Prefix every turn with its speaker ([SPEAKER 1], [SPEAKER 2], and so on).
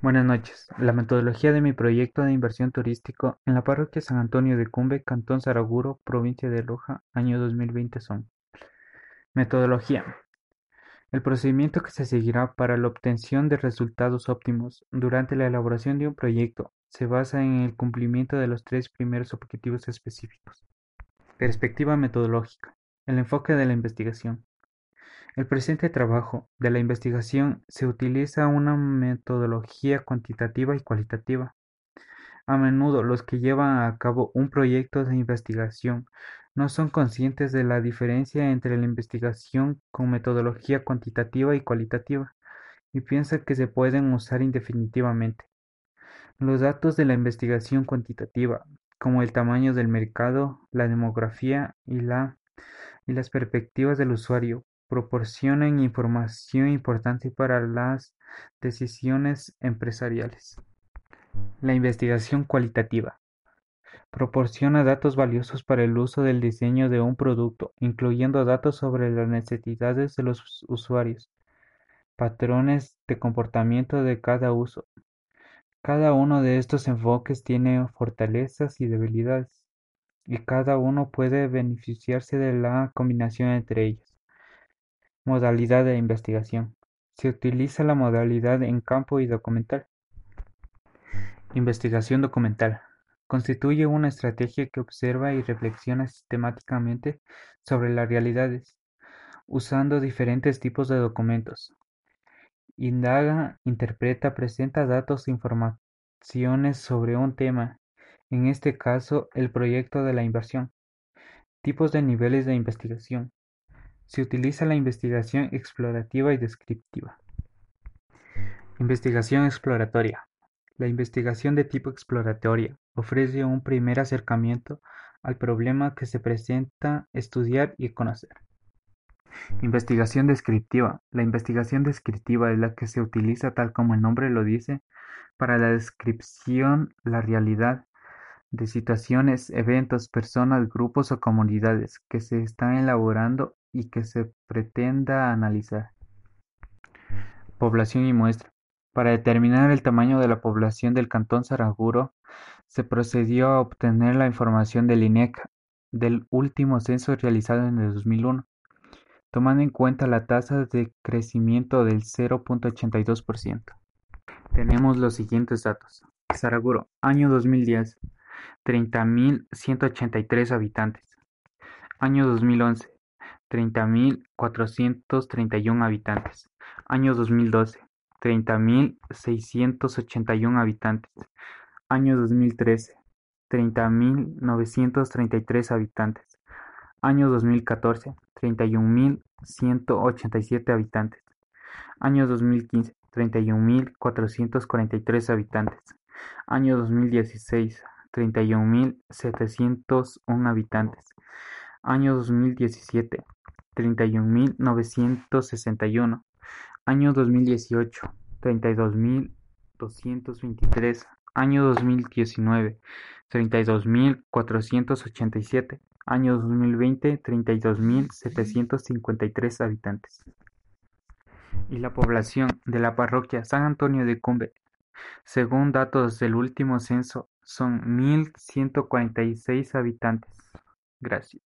[SPEAKER 1] Buenas noches. La metodología de mi proyecto de inversión turístico en la parroquia San Antonio de Cumbe, Cantón Saraguro, provincia de Loja, año 2020 son. Metodología. El procedimiento que se seguirá para la obtención de resultados óptimos durante la elaboración de un proyecto se basa en el cumplimiento de los tres primeros objetivos específicos. Perspectiva metodológica. El enfoque de la investigación. El presente trabajo de la investigación se utiliza una metodología cuantitativa y cualitativa. A menudo los que llevan a cabo un proyecto de investigación no son conscientes de la diferencia entre la investigación con metodología cuantitativa y cualitativa y piensan que se pueden usar indefinitivamente. Los datos de la investigación cuantitativa, como el tamaño del mercado, la demografía y, y las perspectivas del usuario, proporcionan información importante para las decisiones empresariales. La investigación cualitativa proporciona datos valiosos para el uso del diseño de un producto, incluyendo datos sobre las necesidades de los usuarios, patrones de comportamiento de cada uso. Cada uno de estos enfoques tiene fortalezas y debilidades, y cada uno puede beneficiarse de la combinación entre ellos. Modalidad de investigación. Se utiliza la modalidad en campo y documental. Investigación documental. Constituye una estrategia que observa y reflexiona sistemáticamente sobre las realidades, usando diferentes tipos de documentos. Indaga, interpreta, presenta datos e informaciones sobre un tema, en este caso el proyecto de la inversión. Tipos de niveles de investigación. Se utiliza la investigación explorativa y descriptiva. Investigación exploratoria. La investigación de tipo exploratoria ofrece un primer acercamiento al problema que se presenta estudiar y conocer. Investigación descriptiva. La investigación descriptiva es la que se utiliza tal como el nombre lo dice para la descripción la realidad de situaciones, eventos, personas, grupos o comunidades que se están elaborando y que se pretenda analizar. Población y muestra. Para determinar el tamaño de la población del cantón Saraguro, se procedió a obtener la información del INEC del último censo realizado en el 2001, tomando en cuenta la tasa de crecimiento del 0.82%. Tenemos los siguientes datos. Saraguro, año 2010, 30.183 habitantes. Año 2011, treinta mil cuatrocientos treinta y un habitantes; año dos mil doce, treinta mil seiscientos ochenta y un habitantes; año dos mil trece, treinta mil novecientos treinta y tres habitantes; año dos mil catorce, treinta y un mil ciento ochenta y siete habitantes; año dos mil quince, treinta y un mil cuatrocientos cuarenta y tres habitantes; año dos mil dieciséis, treinta y un mil setecientos un habitantes; año dos mil diecisiete treinta y un mil novecientos sesenta y uno, año dos mil dieciocho, treinta y dos mil doscientos veintitrés, año dos mil diecinueve, treinta y dos mil cuatrocientos ochenta y siete, año dos mil veinte, treinta y dos mil setecientos cincuenta y tres habitantes. Y la población de la parroquia San Antonio de Cumbe, según datos del último censo, son mil ciento cuarenta y seis habitantes. Gracias.